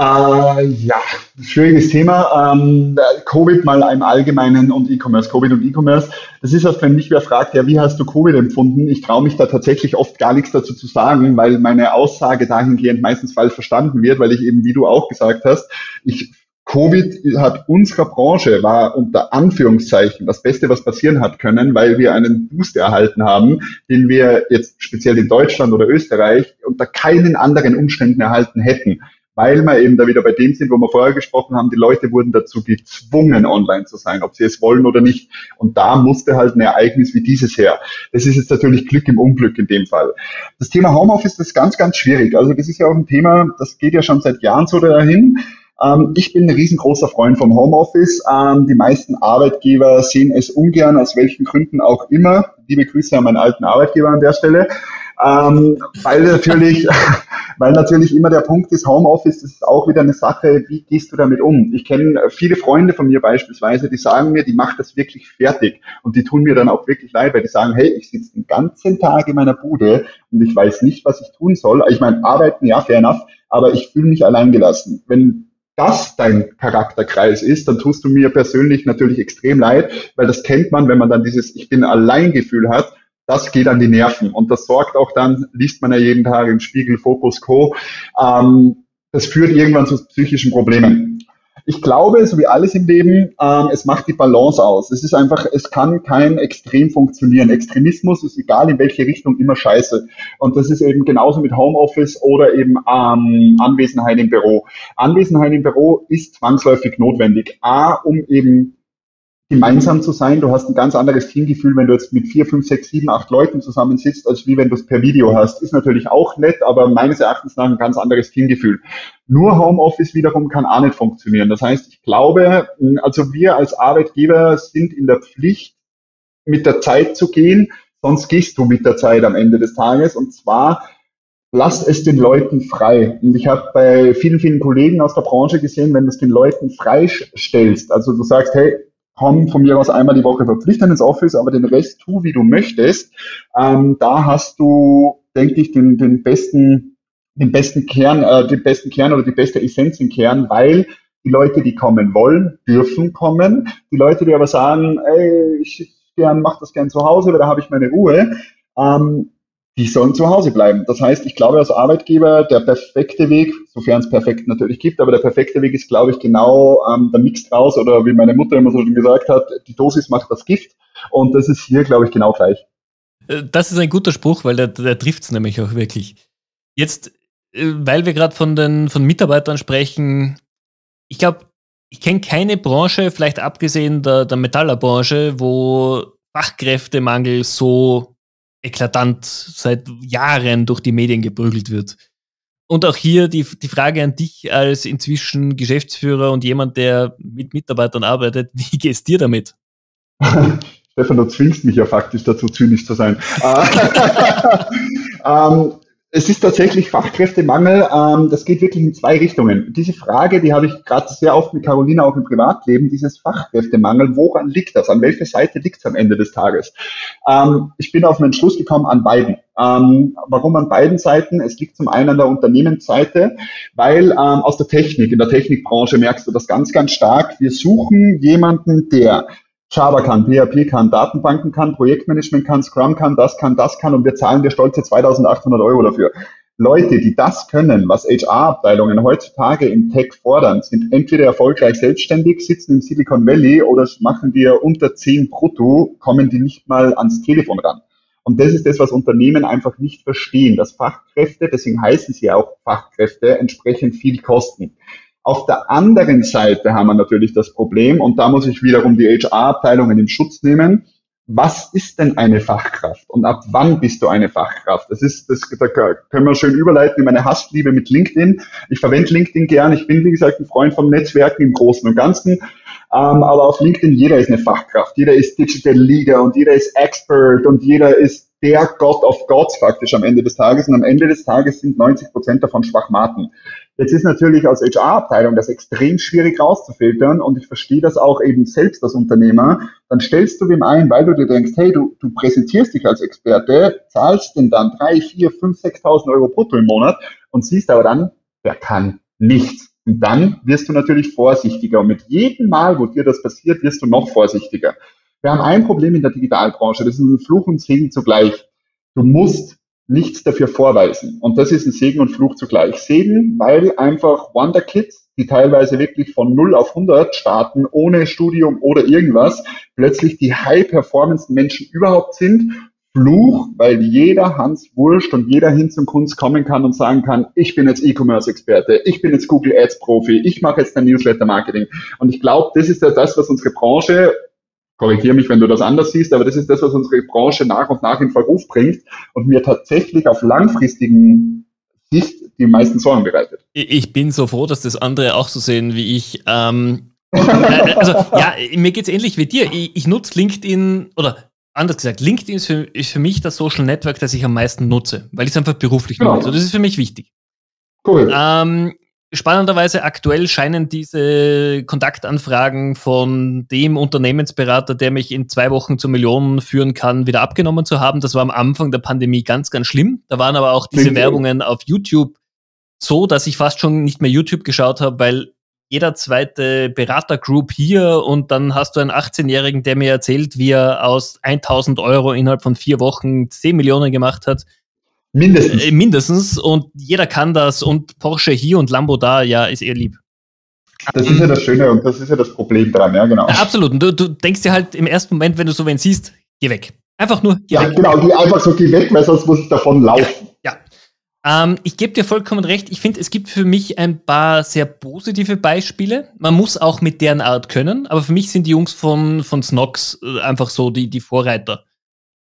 Äh, ja, schwieriges Thema. Ähm, Covid mal im Allgemeinen und E-Commerce. Covid und E-Commerce. Das ist oft, wenn mich wer fragt, ja, wie hast du Covid empfunden? Ich traue mich da tatsächlich oft gar nichts dazu zu sagen, weil meine Aussage dahingehend meistens falsch verstanden wird, weil ich eben, wie du auch gesagt hast, ich Covid hat unserer Branche war unter Anführungszeichen das Beste, was passieren hat können, weil wir einen Boost erhalten haben, den wir jetzt speziell in Deutschland oder Österreich unter keinen anderen Umständen erhalten hätten. Weil wir eben da wieder bei dem sind, wo wir vorher gesprochen haben, die Leute wurden dazu gezwungen, online zu sein, ob sie es wollen oder nicht. Und da musste halt ein Ereignis wie dieses her. Das ist jetzt natürlich Glück im Unglück in dem Fall. Das Thema Homeoffice ist ganz, ganz schwierig. Also das ist ja auch ein Thema, das geht ja schon seit Jahren so dahin. Ähm, ich bin ein riesengroßer Freund vom Homeoffice. Ähm, die meisten Arbeitgeber sehen es ungern, aus welchen Gründen auch immer. Liebe Grüße an meinen alten Arbeitgeber an der Stelle. Ähm, weil natürlich, weil natürlich immer der Punkt ist, Homeoffice ist auch wieder eine Sache, wie gehst du damit um? Ich kenne viele Freunde von mir beispielsweise, die sagen mir, die macht das wirklich fertig und die tun mir dann auch wirklich leid, weil die sagen, hey, ich sitze den ganzen Tag in meiner Bude und ich weiß nicht, was ich tun soll. Ich meine, arbeiten, ja, fair enough, aber ich fühle mich alleingelassen. Wenn das dein Charakterkreis ist, dann tust du mir persönlich natürlich extrem leid, weil das kennt man, wenn man dann dieses Ich bin allein Gefühl hat, das geht an die Nerven und das sorgt auch dann, liest man ja jeden Tag im Spiegel, Fokus, Co. Ähm, das führt irgendwann zu psychischen Problemen ich glaube, so wie alles im Leben, ähm, es macht die Balance aus. Es ist einfach, es kann kein Extrem funktionieren. Extremismus ist egal in welche Richtung immer scheiße. Und das ist eben genauso mit Homeoffice oder eben ähm, Anwesenheit im Büro. Anwesenheit im Büro ist zwangsläufig notwendig. A, um eben gemeinsam zu sein. Du hast ein ganz anderes Teamgefühl, wenn du jetzt mit vier, fünf, sechs, sieben, acht Leuten zusammensitzt, als wie wenn du es per Video hast. Ist natürlich auch nett, aber meines Erachtens nach ein ganz anderes Teamgefühl. Nur Homeoffice wiederum kann auch nicht funktionieren. Das heißt, ich glaube, also wir als Arbeitgeber sind in der Pflicht, mit der Zeit zu gehen, sonst gehst du mit der Zeit am Ende des Tages. Und zwar lass es den Leuten frei. Und ich habe bei vielen, vielen Kollegen aus der Branche gesehen, wenn du es den Leuten freistellst, also du sagst, hey, komm von mir aus einmal die Woche verpflichtend ins Office, aber den Rest tu, wie du möchtest, ähm, da hast du, denke ich, den, den besten den besten Kern, äh, den besten Kern oder die beste Essenz im Kern, weil die Leute, die kommen wollen, dürfen kommen. Die Leute, die aber sagen, ey, ich gern, mach das gern zu Hause, weil da habe ich meine Ruhe, ähm, die sollen zu Hause bleiben. Das heißt, ich glaube als Arbeitgeber, der perfekte Weg, sofern es perfekt natürlich gibt, aber der perfekte Weg ist, glaube ich, genau ähm, der Mix draus oder wie meine Mutter immer so schon gesagt hat, die Dosis macht das Gift. Und das ist hier, glaube ich, genau gleich. Äh, das ist ein guter Spruch, weil der, der trifft es nämlich auch wirklich. Jetzt, äh, weil wir gerade von den von Mitarbeitern sprechen, ich glaube, ich kenne keine Branche, vielleicht abgesehen der, der Metallerbranche, wo Fachkräftemangel so eklatant seit Jahren durch die Medien geprügelt wird. Und auch hier die, die Frage an dich als inzwischen Geschäftsführer und jemand, der mit Mitarbeitern arbeitet, wie gehst dir damit? Stefan, du zwingst mich ja faktisch dazu, zynisch zu sein. ähm, es ist tatsächlich Fachkräftemangel. Ähm, das geht wirklich in zwei Richtungen. Diese Frage, die habe ich gerade sehr oft mit Carolina auch im Privatleben, dieses Fachkräftemangel, woran liegt das? An welcher Seite liegt es am Ende des Tages? Ähm, ich bin auf einen Entschluss gekommen an beiden. Ähm, warum an beiden Seiten? Es liegt zum einen an der Unternehmensseite, weil ähm, aus der Technik, in der Technikbranche merkst du das ganz, ganz stark. Wir suchen jemanden, der Java kann, PHP kann, Datenbanken kann, Projektmanagement kann, Scrum kann, das kann, das kann und wir zahlen dir stolze 2800 Euro dafür. Leute, die das können, was HR-Abteilungen heutzutage im Tech fordern, sind entweder erfolgreich selbstständig, sitzen im Silicon Valley oder machen dir unter 10 brutto, kommen die nicht mal ans Telefon ran. Und das ist das, was Unternehmen einfach nicht verstehen, dass Fachkräfte, deswegen heißen sie ja auch Fachkräfte, entsprechend viel kosten. Auf der anderen Seite haben wir natürlich das Problem, und da muss ich wiederum die HR-Abteilungen in Schutz nehmen. Was ist denn eine Fachkraft und ab wann bist du eine Fachkraft? Das ist, das, da können wir schön überleiten in meine Hassliebe mit LinkedIn. Ich verwende LinkedIn gern. Ich bin, wie gesagt, ein Freund vom Netzwerken im Großen und Ganzen. Ähm, aber auf LinkedIn, jeder ist eine Fachkraft. Jeder ist Digital Leader und jeder ist Expert und jeder ist der Gott of Gods faktisch am Ende des Tages. Und am Ende des Tages sind 90 Prozent davon Schwachmaten. Jetzt ist natürlich als HR-Abteilung das extrem schwierig rauszufiltern und ich verstehe das auch eben selbst als Unternehmer. Dann stellst du wem ein, weil du dir denkst, hey, du, du präsentierst dich als Experte, zahlst denn dann drei, vier, fünf, sechstausend Euro brutto im Monat und siehst aber dann, der kann nichts. Und dann wirst du natürlich vorsichtiger und mit jedem Mal, wo dir das passiert, wirst du noch vorsichtiger. Wir haben ein Problem in der Digitalbranche, das ist ein Fluch und Segen zugleich. Du musst nichts dafür vorweisen. Und das ist ein Segen und Fluch zugleich. Segen, weil einfach Wonder Kids, die teilweise wirklich von 0 auf 100 starten, ohne Studium oder irgendwas, plötzlich die High-Performance-Menschen überhaupt sind. Fluch, weil jeder Hans Wurscht und jeder hin zum Kunst kommen kann und sagen kann, ich bin jetzt E-Commerce-Experte, ich bin jetzt Google Ads-Profi, ich mache jetzt ein Newsletter-Marketing. Und ich glaube, das ist ja das, was unsere Branche korrigiere mich, wenn du das anders siehst, aber das ist das, was unsere Branche nach und nach in Verruf bringt und mir tatsächlich auf langfristigen Sicht die meisten Sorgen bereitet. Ich bin so froh, dass das andere auch so sehen wie ich. Ähm, äh, also ja, mir geht's ähnlich wie dir. Ich, ich nutze LinkedIn oder anders gesagt, LinkedIn ist für, ist für, mich das Social Network, das ich am meisten nutze, weil ich es einfach beruflich genau. nutze. Das ist für mich wichtig. Cool. Ähm, Spannenderweise aktuell scheinen diese Kontaktanfragen von dem Unternehmensberater, der mich in zwei Wochen zur Million führen kann, wieder abgenommen zu haben. Das war am Anfang der Pandemie ganz, ganz schlimm. Da waren aber auch diese Werbungen auf YouTube so, dass ich fast schon nicht mehr YouTube geschaut habe, weil jeder zweite Beratergroup hier und dann hast du einen 18-Jährigen, der mir erzählt, wie er aus 1000 Euro innerhalb von vier Wochen 10 Millionen gemacht hat. Mindestens. Äh, mindestens. Und jeder kann das. Und Porsche hier und Lambo da, ja, ist eher lieb. Das ist ja das Schöne und das ist ja das Problem dran, ja, genau. Ja, absolut. Und du, du denkst dir halt im ersten Moment, wenn du so wen siehst, geh weg. Einfach nur, geh ja, weg. genau, geh einfach so, geh weg, weil sonst muss ich davon laufen. Ja. ja. Ähm, ich gebe dir vollkommen recht. Ich finde, es gibt für mich ein paar sehr positive Beispiele. Man muss auch mit deren Art können, aber für mich sind die Jungs von, von Snox äh, einfach so die, die Vorreiter.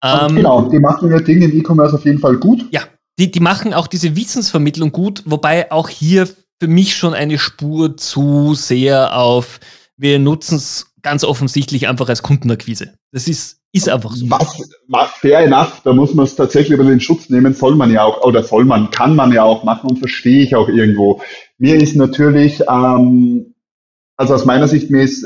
Ähm, genau, die machen ihr Ding im E-Commerce auf jeden Fall gut. Ja, die, die machen auch diese Wissensvermittlung gut, wobei auch hier für mich schon eine Spur zu sehr auf, wir nutzen es ganz offensichtlich einfach als Kundenakquise. Das ist Ist einfach so. Was, was fair enough, da muss man es tatsächlich über den Schutz nehmen, soll man ja auch, oder soll man, kann man ja auch machen und verstehe ich auch irgendwo. Mir ist natürlich, ähm, also aus meiner Sicht, mir ist,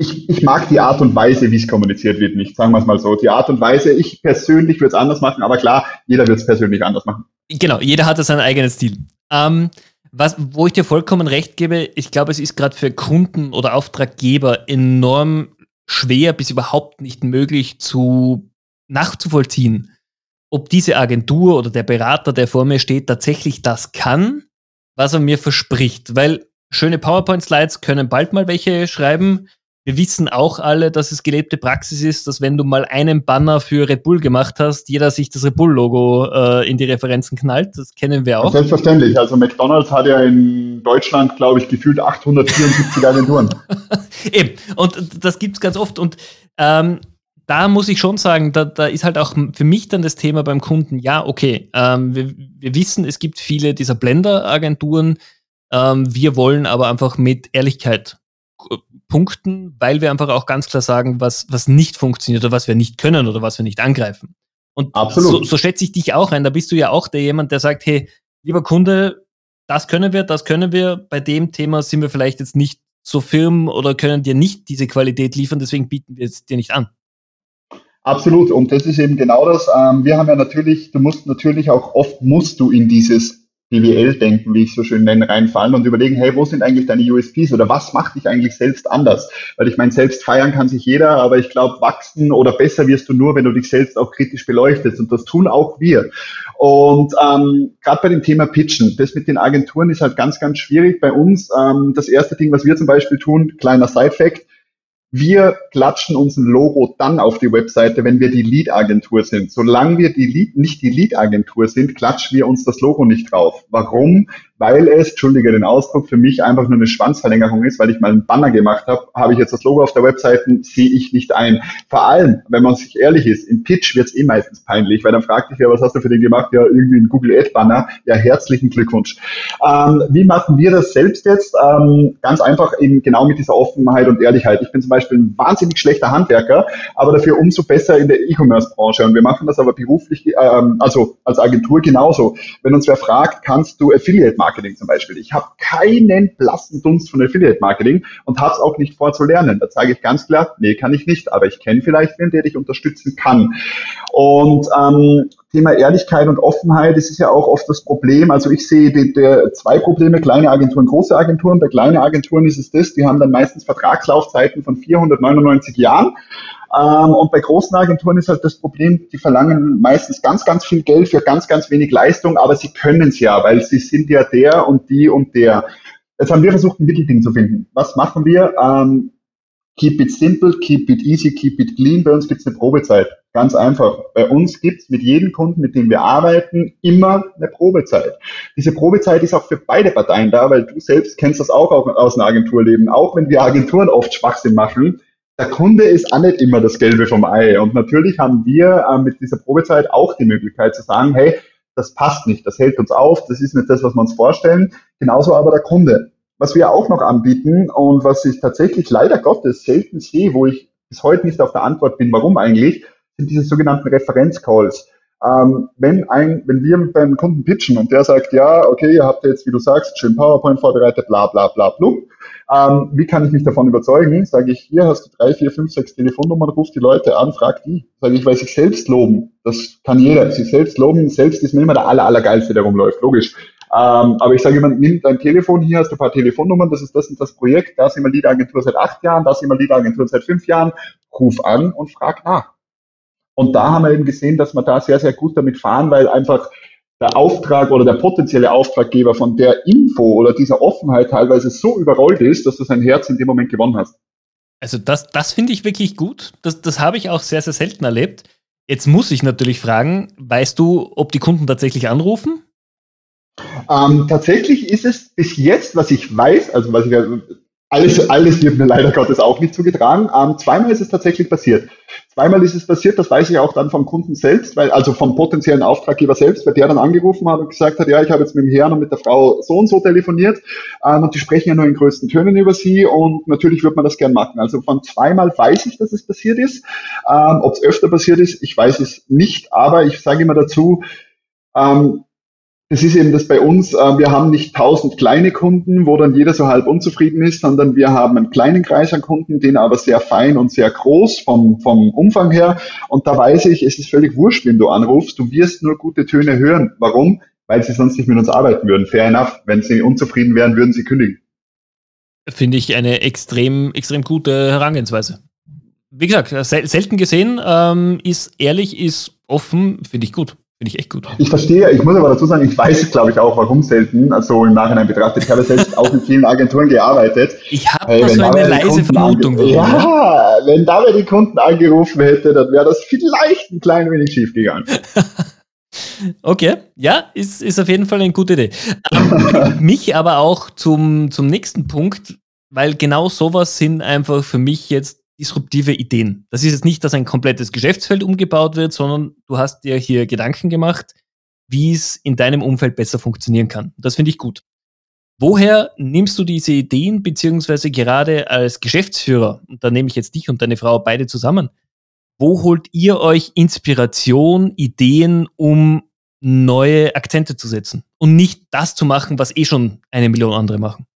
ich, ich mag die Art und Weise, wie es kommuniziert wird, nicht, sagen wir es mal so. Die Art und Weise, ich persönlich würde es anders machen, aber klar, jeder wird es persönlich anders machen. Genau, jeder hat seinen eigenen Stil. Ähm, was, wo ich dir vollkommen recht gebe, ich glaube, es ist gerade für Kunden oder Auftraggeber enorm schwer bis überhaupt nicht möglich zu nachzuvollziehen, ob diese Agentur oder der Berater, der vor mir steht, tatsächlich das kann, was er mir verspricht. Weil schöne PowerPoint-Slides können bald mal welche schreiben. Wir wissen auch alle, dass es gelebte Praxis ist, dass wenn du mal einen Banner für Red Bull gemacht hast, jeder sich das Red Bull-Logo äh, in die Referenzen knallt. Das kennen wir auch. Selbstverständlich. Also McDonald's hat ja in Deutschland, glaube ich, gefühlt 874 Agenturen. Eben. Und das gibt es ganz oft. Und ähm, da muss ich schon sagen, da, da ist halt auch für mich dann das Thema beim Kunden, ja, okay, ähm, wir, wir wissen, es gibt viele dieser Blender-Agenturen. Ähm, wir wollen aber einfach mit Ehrlichkeit punkten, weil wir einfach auch ganz klar sagen, was, was nicht funktioniert oder was wir nicht können oder was wir nicht angreifen. Und so, so schätze ich dich auch ein. Da bist du ja auch der jemand, der sagt, hey, lieber Kunde, das können wir, das können wir. Bei dem Thema sind wir vielleicht jetzt nicht so firm oder können dir nicht diese Qualität liefern, deswegen bieten wir es dir nicht an. Absolut. Und das ist eben genau das. Ähm, wir haben ja natürlich, du musst natürlich auch oft musst du in dieses BWL-Denken, wie ich so schön nenne, reinfallen und überlegen, hey, wo sind eigentlich deine USPs oder was macht dich eigentlich selbst anders? Weil ich meine, selbst feiern kann sich jeder, aber ich glaube, wachsen oder besser wirst du nur, wenn du dich selbst auch kritisch beleuchtest und das tun auch wir. Und ähm, gerade bei dem Thema Pitchen, das mit den Agenturen ist halt ganz, ganz schwierig bei uns. Ähm, das erste Ding, was wir zum Beispiel tun, kleiner Side-Fact, wir klatschen uns ein Logo dann auf die Webseite, wenn wir die Lead-Agentur sind. Solange wir die Lead, nicht die Lead-Agentur sind, klatschen wir uns das Logo nicht drauf. Warum? Weil es, entschuldige den Ausdruck, für mich einfach nur eine Schwanzverlängerung ist, weil ich mal einen Banner gemacht habe, habe ich jetzt das Logo auf der Webseite, sehe ich nicht ein. Vor allem, wenn man sich ehrlich ist, im Pitch wird es eh meistens peinlich, weil dann fragt dich ja, was hast du für den gemacht? Ja, irgendwie ein Google Ad-Banner. Ja, herzlichen Glückwunsch. Ähm, wie machen wir das selbst jetzt? Ähm, ganz einfach eben genau mit dieser Offenheit und Ehrlichkeit. Ich bin zum Beispiel ein wahnsinnig schlechter Handwerker, aber dafür umso besser in der E-Commerce-Branche. Und wir machen das aber beruflich, ähm, also als Agentur genauso. Wenn uns wer fragt, kannst du Affiliate-Marketing zum Beispiel? Ich habe keinen blassen Dunst von Affiliate-Marketing und habe es auch nicht vor zu lernen. Da sage ich ganz klar, nee, kann ich nicht, aber ich kenne vielleicht wen, der dich unterstützen kann. Und ähm, Thema Ehrlichkeit und Offenheit, das ist ja auch oft das Problem. Also ich sehe die, die zwei Probleme, kleine Agenturen, große Agenturen. Bei kleinen Agenturen ist es das, die haben dann meistens Vertragslaufzeiten von 499 Jahren. Ähm, und bei großen Agenturen ist halt das Problem, die verlangen meistens ganz, ganz viel Geld für ganz, ganz wenig Leistung, aber sie können es ja, weil sie sind ja der und die und der. Jetzt haben wir versucht, ein Mittelding zu finden. Was machen wir? Ähm, keep it simple, keep it easy, keep it clean. Bei uns gibt es eine Probezeit. Ganz einfach. Bei uns gibt's mit jedem Kunden, mit dem wir arbeiten, immer eine Probezeit. Diese Probezeit ist auch für beide Parteien da, weil du selbst kennst das auch aus dem Agenturleben. Auch wenn wir Agenturen oft Schwachsinn machen, der Kunde ist auch nicht immer das Gelbe vom Ei. Und natürlich haben wir äh, mit dieser Probezeit auch die Möglichkeit zu sagen, hey, das passt nicht, das hält uns auf, das ist nicht das, was wir uns vorstellen. Genauso aber der Kunde. Was wir auch noch anbieten und was ich tatsächlich leider Gottes selten sehe, wo ich bis heute nicht auf der Antwort bin, warum eigentlich, sind diese sogenannten Referenzcalls. Ähm, wenn ein, wenn wir beim Kunden pitchen und der sagt, ja, okay, ihr habt jetzt, wie du sagst, schön PowerPoint vorbereitet, bla bla bla bla, ähm, wie kann ich mich davon überzeugen? Sage ich, hier hast du drei, vier, fünf, sechs Telefonnummern, ruf die Leute an, frag die. Sage ich, weil sich selbst loben, das kann jeder, sich selbst loben, selbst ist mir immer der aller, allergeilste, der rumläuft, logisch. Ähm, aber ich sage immer, nimm dein Telefon, hier hast du ein paar Telefonnummern, das ist das und das Projekt, da sind wir Lead-Agentur seit acht Jahren, da sind wir Lead-Agentur seit fünf Jahren, ruf an und frag nach. Und da haben wir eben gesehen, dass wir da sehr, sehr gut damit fahren, weil einfach der Auftrag oder der potenzielle Auftraggeber von der Info oder dieser Offenheit teilweise so überrollt ist, dass du sein Herz in dem Moment gewonnen hast. Also das, das finde ich wirklich gut. Das, das habe ich auch sehr, sehr selten erlebt. Jetzt muss ich natürlich fragen, weißt du, ob die Kunden tatsächlich anrufen? Ähm, tatsächlich ist es bis jetzt, was ich weiß, also was ich alles, alles wird mir leider Gottes auch nicht zugetragen. Ähm, zweimal ist es tatsächlich passiert. zweimal ist es passiert, das weiß ich auch dann vom Kunden selbst, weil, also vom potenziellen Auftraggeber selbst, weil der dann angerufen hat und gesagt hat, ja, ich habe jetzt mit dem Herrn und mit der Frau so und so telefoniert ähm, und die sprechen ja nur in größten Tönen über sie und natürlich wird man das gern machen. Also von zweimal weiß ich, dass es passiert ist. Ähm, Ob es öfter passiert ist, ich weiß es nicht, aber ich sage immer dazu, ähm, es ist eben das bei uns, äh, wir haben nicht tausend kleine Kunden, wo dann jeder so halb unzufrieden ist, sondern wir haben einen kleinen Kreis an Kunden, den aber sehr fein und sehr groß vom, vom Umfang her. Und da weiß ich, es ist völlig wurscht, wenn du anrufst, du wirst nur gute Töne hören. Warum? Weil sie sonst nicht mit uns arbeiten würden. Fair enough. Wenn sie unzufrieden wären, würden sie kündigen. Finde ich eine extrem, extrem gute Herangehensweise. Wie gesagt, selten gesehen, ähm, ist ehrlich, ist offen, finde ich gut. Finde ich echt gut. Ich verstehe, ich muss aber dazu sagen, ich weiß, glaube ich, auch, warum selten, also im Nachhinein betrachtet. Ich habe selbst auch in vielen Agenturen gearbeitet. Ich habe hey, so eine leise Vermutung. Ja, ne? wenn dabei die Kunden angerufen hätte, dann wäre das vielleicht ein klein wenig schief gegangen. Okay, ja, ist, ist auf jeden Fall eine gute Idee. Ähm, mich aber auch zum, zum nächsten Punkt, weil genau sowas sind einfach für mich jetzt disruptive Ideen. Das ist jetzt nicht, dass ein komplettes Geschäftsfeld umgebaut wird, sondern du hast dir hier Gedanken gemacht, wie es in deinem Umfeld besser funktionieren kann. Das finde ich gut. Woher nimmst du diese Ideen, beziehungsweise gerade als Geschäftsführer, und da nehme ich jetzt dich und deine Frau beide zusammen, wo holt ihr euch Inspiration, Ideen, um neue Akzente zu setzen und nicht das zu machen, was eh schon eine Million andere machen?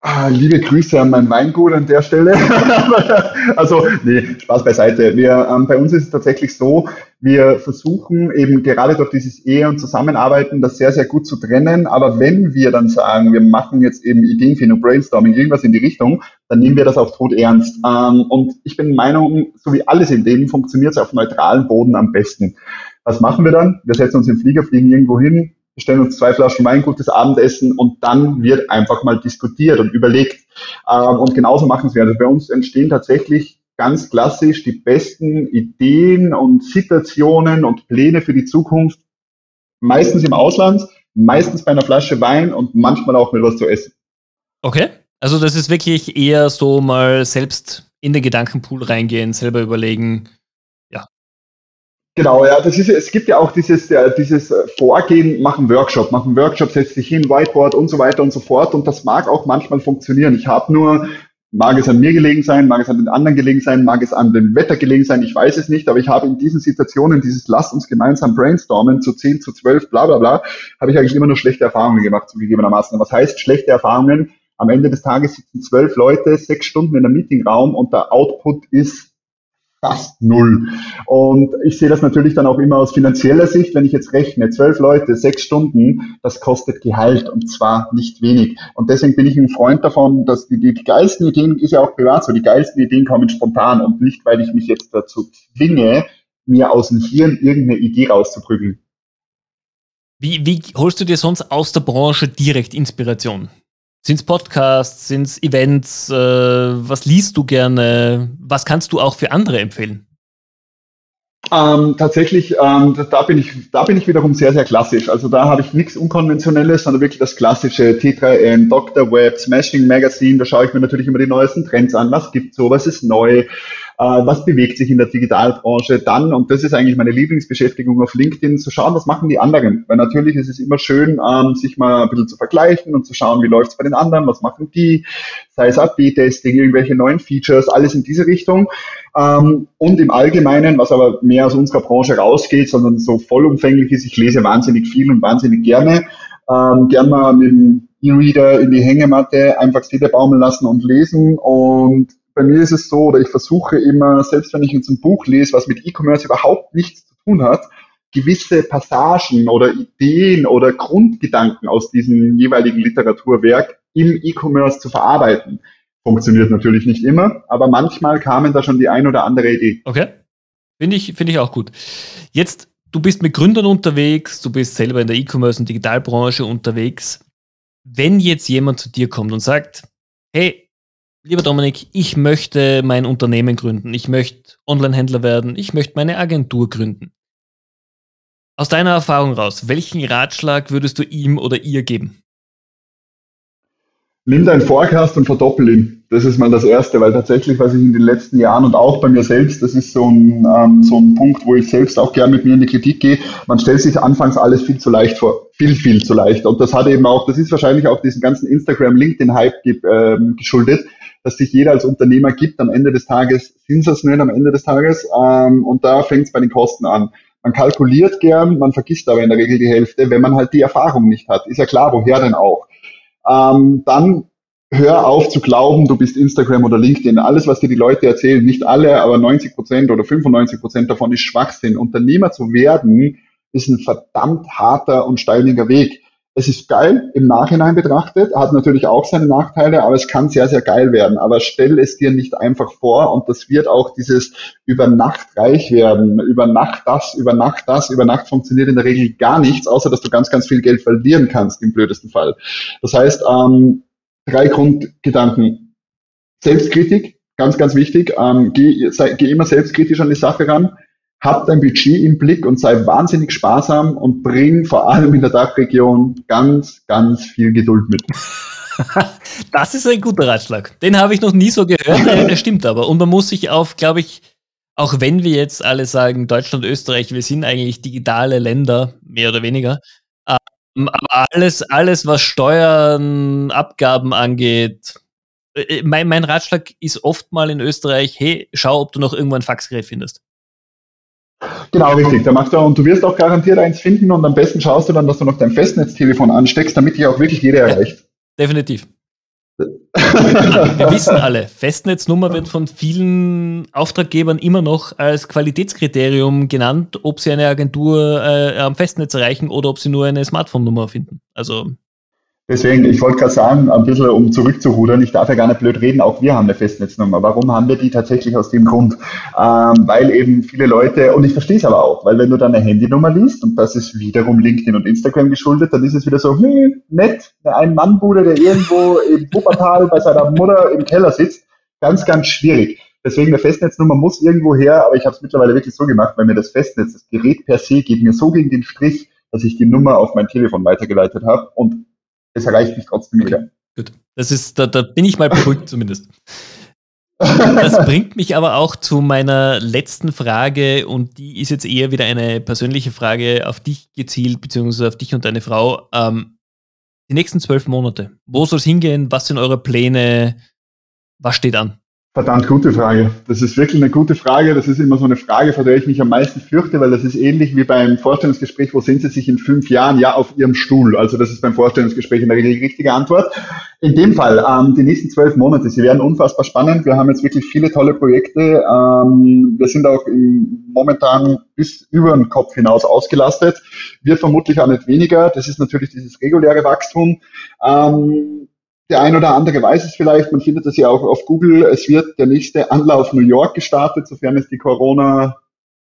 Ah, liebe Grüße an mein Weingut an der Stelle. also, nee, Spaß beiseite. Wir, ähm, bei uns ist es tatsächlich so, wir versuchen eben gerade durch dieses Ehe und Zusammenarbeiten das sehr, sehr gut zu trennen. Aber wenn wir dann sagen, wir machen jetzt eben Ideenfindung, Brainstorming, irgendwas in die Richtung, dann nehmen wir das auf Tod ernst. Ähm, und ich bin der Meinung, so wie alles im Leben funktioniert es auf neutralen Boden am besten. Was machen wir dann? Wir setzen uns im Flieger, fliegen irgendwo hin, stellen uns zwei Flaschen Wein, gutes Abendessen und dann wird einfach mal diskutiert und überlegt. Ähm, und genauso machen wir. Also bei uns entstehen tatsächlich ganz klassisch die besten Ideen und Situationen und Pläne für die Zukunft. Meistens im Ausland, meistens bei einer Flasche Wein und manchmal auch mit was zu essen. Okay. Also das ist wirklich eher so mal selbst in den Gedankenpool reingehen, selber überlegen, Genau, ja, das ist, es gibt ja auch dieses, ja, dieses Vorgehen, machen Workshop, machen Workshop, setzt sich hin, Whiteboard und so weiter und so fort. Und das mag auch manchmal funktionieren. Ich habe nur, mag es an mir gelegen sein, mag es an den anderen gelegen sein, mag es an dem Wetter gelegen sein, ich weiß es nicht, aber ich habe in diesen Situationen dieses Lasst uns gemeinsam brainstormen zu 10, zu 12, bla bla bla, habe ich eigentlich immer nur schlechte Erfahrungen gemacht, zugegebenermaßen. Was heißt schlechte Erfahrungen? Am Ende des Tages sitzen zwölf Leute, sechs Stunden in einem Meetingraum und der Output ist fast null. Und ich sehe das natürlich dann auch immer aus finanzieller Sicht, wenn ich jetzt rechne, zwölf Leute, sechs Stunden, das kostet Gehalt und zwar nicht wenig. Und deswegen bin ich ein Freund davon, dass die, die, geilsten Ideen, ist ja auch privat so, die geilsten Ideen kommen spontan und nicht, weil ich mich jetzt dazu zwinge, mir aus dem Hirn irgendeine Idee rauszuprügeln. Wie, wie holst du dir sonst aus der Branche direkt Inspiration? Sind es Podcasts, sind es Events? Äh, was liest du gerne? Was kannst du auch für andere empfehlen? Ähm, tatsächlich, ähm, da, bin ich, da bin ich wiederum sehr, sehr klassisch. Also da habe ich nichts Unkonventionelles, sondern wirklich das klassische T3N, Dr. Web, Smashing Magazine. Da schaue ich mir natürlich immer die neuesten Trends an. Was gibt's so? Was ist neu? Äh, was bewegt sich in der Digitalbranche, dann, und das ist eigentlich meine Lieblingsbeschäftigung auf LinkedIn, zu schauen, was machen die anderen. Weil natürlich ist es immer schön, ähm, sich mal ein bisschen zu vergleichen und zu schauen, wie läuft es bei den anderen, was machen die, sei es AB-Testing, irgendwelche neuen Features, alles in diese Richtung. Ähm, und im Allgemeinen, was aber mehr aus unserer Branche rausgeht, sondern so vollumfänglich ist, ich lese wahnsinnig viel und wahnsinnig gerne. Ähm, gern mal mit dem E-Reader in die Hängematte einfach Seele baumeln lassen und lesen und bei mir ist es so, oder ich versuche immer, selbst wenn ich jetzt ein Buch lese, was mit E-Commerce überhaupt nichts zu tun hat, gewisse Passagen oder Ideen oder Grundgedanken aus diesem jeweiligen Literaturwerk im E-Commerce zu verarbeiten. Funktioniert natürlich nicht immer, aber manchmal kamen da schon die ein oder andere Idee. Okay. Finde ich, finde ich auch gut. Jetzt, du bist mit Gründern unterwegs, du bist selber in der E-Commerce und Digitalbranche unterwegs. Wenn jetzt jemand zu dir kommt und sagt, hey, Lieber Dominik, ich möchte mein Unternehmen gründen, ich möchte Online-Händler werden, ich möchte meine Agentur gründen. Aus deiner Erfahrung raus, welchen Ratschlag würdest du ihm oder ihr geben? nimm deinen Forecast und verdoppel ihn. Das ist mal das Erste, weil tatsächlich, was ich in den letzten Jahren und auch bei mir selbst, das ist so ein, ähm, so ein Punkt, wo ich selbst auch gern mit mir in die Kritik gehe. Man stellt sich anfangs alles viel zu leicht vor. Viel, viel zu leicht. Und das hat eben auch, das ist wahrscheinlich auch diesen ganzen Instagram-LinkedIn-Hype ähm, geschuldet, dass sich jeder als Unternehmer gibt. Am Ende des Tages sind es nicht am Ende des Tages. Ähm, und da fängt es bei den Kosten an. Man kalkuliert gern, man vergisst aber in der Regel die Hälfte, wenn man halt die Erfahrung nicht hat. Ist ja klar, woher denn auch? ähm, dann hör auf zu glauben, du bist Instagram oder LinkedIn. Alles, was dir die Leute erzählen, nicht alle, aber 90 Prozent oder 95 Prozent davon ist Schwachsinn. Unternehmer zu werden, ist ein verdammt harter und steiniger Weg. Es ist geil im Nachhinein betrachtet, hat natürlich auch seine Nachteile, aber es kann sehr, sehr geil werden. Aber stell es dir nicht einfach vor und das wird auch dieses über Nacht reich werden, über Nacht das, über Nacht das, über Nacht funktioniert in der Regel gar nichts, außer dass du ganz, ganz viel Geld verlieren kannst im blödesten Fall. Das heißt, ähm, drei Grundgedanken. Selbstkritik, ganz, ganz wichtig. Ähm, geh, sei, geh immer selbstkritisch an die Sache ran hab dein Budget im Blick und sei wahnsinnig sparsam und bring vor allem in der Dachregion ganz, ganz viel Geduld mit. Das ist ein guter Ratschlag. Den habe ich noch nie so gehört. Der stimmt aber. Und man muss sich auf, glaube ich, auch wenn wir jetzt alle sagen, Deutschland, Österreich, wir sind eigentlich digitale Länder, mehr oder weniger. Ähm, aber alles, alles, was Steuern, Abgaben angeht, äh, mein, mein Ratschlag ist oft mal in Österreich, hey, schau, ob du noch irgendwo ein Faxgerät findest. Genau, richtig. Da machst du, und du wirst auch garantiert eins finden und am besten schaust du dann, dass du noch dein Festnetztelefon ansteckst, damit dich auch wirklich jeder erreicht. Definitiv. Wir wissen alle, Festnetznummer wird von vielen Auftraggebern immer noch als Qualitätskriterium genannt, ob sie eine Agentur äh, am Festnetz erreichen oder ob sie nur eine Smartphone-Nummer finden. Also Deswegen, ich wollte gerade sagen, ein bisschen um zurückzurudern, ich darf ja gar nicht blöd reden, auch wir haben eine Festnetznummer. Warum haben wir die tatsächlich aus dem Grund? Ähm, weil eben viele Leute, und ich verstehe es aber auch, weil wenn du dann eine Handynummer liest, und das ist wiederum LinkedIn und Instagram geschuldet, dann ist es wieder so, hm, nett, eine Ein-Mann-Bude, der irgendwo im Wuppertal bei seiner Mutter im Keller sitzt, ganz, ganz schwierig. Deswegen eine Festnetznummer muss irgendwo her, aber ich habe es mittlerweile wirklich so gemacht, weil mir das Festnetz, das Gerät per se geht mir so gegen den Strich, dass ich die Nummer auf mein Telefon weitergeleitet habe und es erreicht mich trotzdem wieder. Gut, das ist, da, da bin ich mal beruhigt zumindest. Das bringt mich aber auch zu meiner letzten Frage und die ist jetzt eher wieder eine persönliche Frage auf dich gezielt, beziehungsweise auf dich und deine Frau. Ähm, die nächsten zwölf Monate, wo soll es hingehen? Was sind eure Pläne? Was steht an? Verdammt gute Frage. Das ist wirklich eine gute Frage. Das ist immer so eine Frage, vor der ich mich am meisten fürchte, weil das ist ähnlich wie beim Vorstellungsgespräch, wo sind Sie sich in fünf Jahren? Ja, auf Ihrem Stuhl. Also das ist beim Vorstellungsgespräch in der Regel die richtige Antwort. In dem Fall, ähm, die nächsten zwölf Monate, sie werden unfassbar spannend. Wir haben jetzt wirklich viele tolle Projekte. Ähm, wir sind auch im, momentan bis über den Kopf hinaus ausgelastet. Wird vermutlich auch nicht weniger. Das ist natürlich dieses reguläre Wachstum. Ähm, der ein oder andere weiß es vielleicht, man findet das ja auch auf Google. Es wird der nächste Anlauf New York gestartet, sofern es die Corona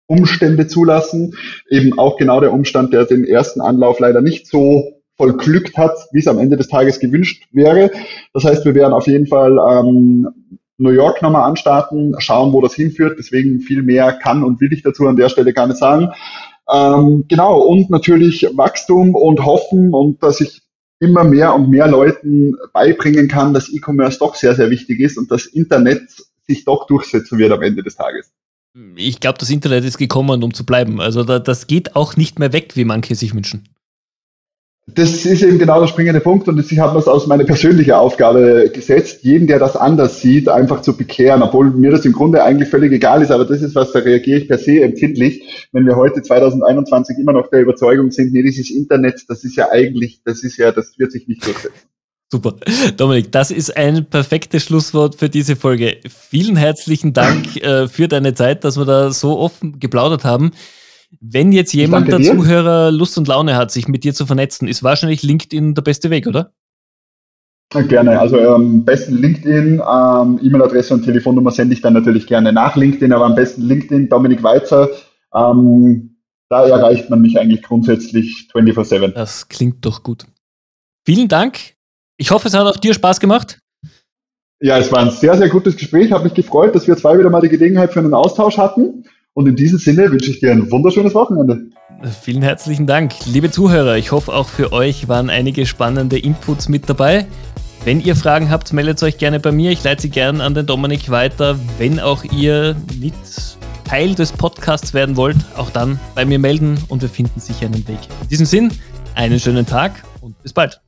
Umstände zulassen. Eben auch genau der Umstand, der den ersten Anlauf leider nicht so voll glückt hat, wie es am Ende des Tages gewünscht wäre. Das heißt, wir werden auf jeden Fall ähm, New York nochmal anstarten, schauen, wo das hinführt. Deswegen viel mehr kann und will ich dazu an der Stelle gar nicht sagen. Ähm, genau, und natürlich Wachstum und Hoffen und dass ich immer mehr und mehr Leuten beibringen kann, dass E-Commerce doch sehr, sehr wichtig ist und das Internet sich doch durchsetzen wird am Ende des Tages. Ich glaube, das Internet ist gekommen, um zu bleiben. Also da, das geht auch nicht mehr weg, wie manche sich wünschen das ist eben genau der springende Punkt und ich habe das aus meiner persönlichen Aufgabe gesetzt, jeden, der das anders sieht, einfach zu bekehren, obwohl mir das im Grunde eigentlich völlig egal ist, aber das ist was, da reagiere ich per se empfindlich, wenn wir heute 2021 immer noch der Überzeugung sind, nee, dieses Internet, das ist ja eigentlich, das ist ja, das wird sich nicht durchsetzen. Super. Dominik, das ist ein perfektes Schlusswort für diese Folge. Vielen herzlichen Dank äh, für deine Zeit, dass wir da so offen geplaudert haben. Wenn jetzt jemand der Zuhörer Lust und Laune hat, sich mit dir zu vernetzen, ist wahrscheinlich LinkedIn der beste Weg, oder? Gerne. Also am besten LinkedIn, ähm, E-Mail-Adresse und Telefonnummer sende ich dann natürlich gerne nach LinkedIn, aber am besten LinkedIn, Dominik Weizer. Ähm, da erreicht man mich eigentlich grundsätzlich 24-7. Das klingt doch gut. Vielen Dank. Ich hoffe, es hat auch dir Spaß gemacht. Ja, es war ein sehr, sehr gutes Gespräch. Habe mich gefreut, dass wir zwei wieder mal die Gelegenheit für einen Austausch hatten. Und in diesem Sinne wünsche ich dir ein wunderschönes Wochenende. Vielen herzlichen Dank. Liebe Zuhörer, ich hoffe auch für euch waren einige spannende Inputs mit dabei. Wenn ihr Fragen habt, meldet euch gerne bei mir. Ich leite sie gerne an den Dominik weiter. Wenn auch ihr mit Teil des Podcasts werden wollt, auch dann bei mir melden und wir finden sicher einen Weg. In diesem Sinn, einen schönen Tag und bis bald.